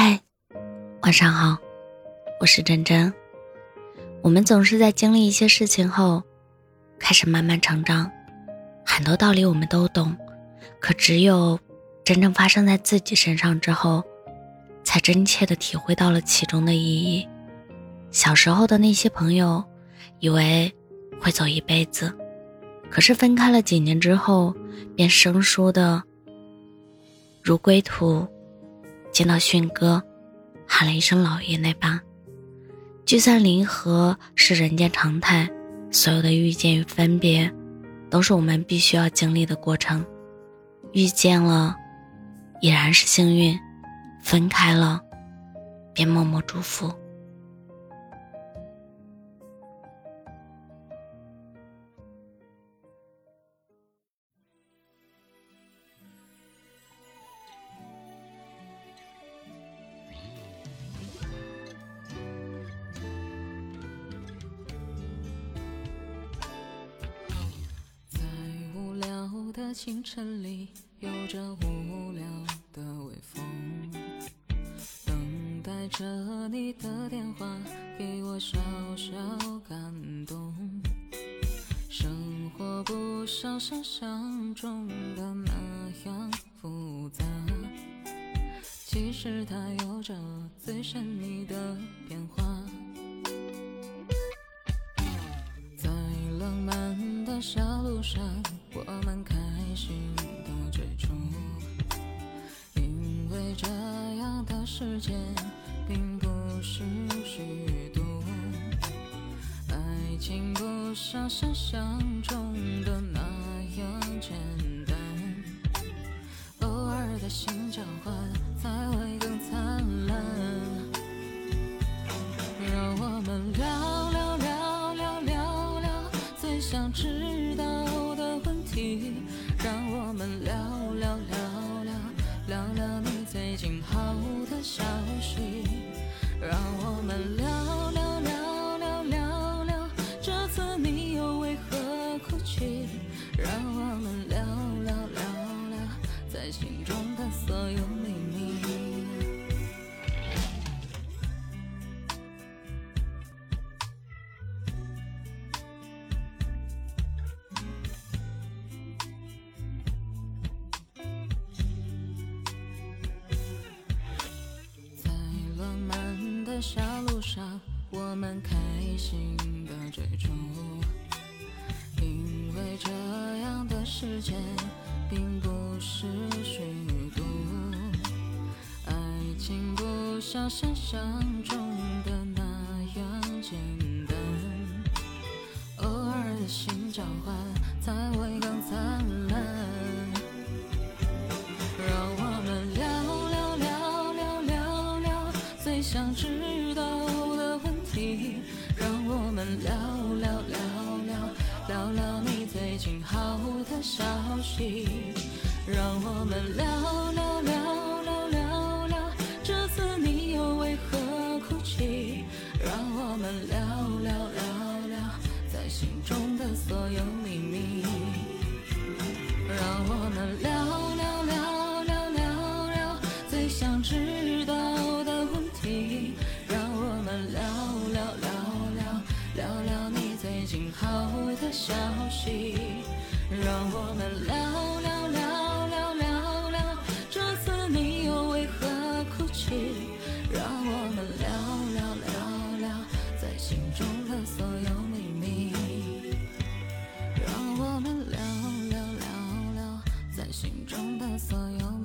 嗨，晚上好，我是真真。我们总是在经历一些事情后，开始慢慢成长。很多道理我们都懂，可只有真正发生在自己身上之后，才真切的体会到了其中的意义。小时候的那些朋友，以为会走一辈子，可是分开了几年之后，便生疏的如归途。见到迅哥，喊了一声“老爷”那般，聚散离合是人间常态，所有的遇见与分别，都是我们必须要经历的过程。遇见了，已然是幸运；分开了，便默默祝福。的清晨里，有着无聊的微风，等待着你的电话，给我小小感动。生活不像想象中的那样复杂，其实它有着最神秘的变化。在浪漫的小路上，时间并不是虚度，爱情不像想象中的那样简单，偶尔的心交换才会更灿烂。让我们聊聊聊聊聊聊最想知道的问题。让我们聊在心中的所有秘密。在浪漫的小路上，我们开心的追逐，因为这样的世界像想象中的那样简单，偶尔的心交换才会更灿烂。让我们聊聊聊聊聊聊最想知道的问题，让我们。聊聊聊聊聊聊你最近好的消息，让我们聊。心中的所有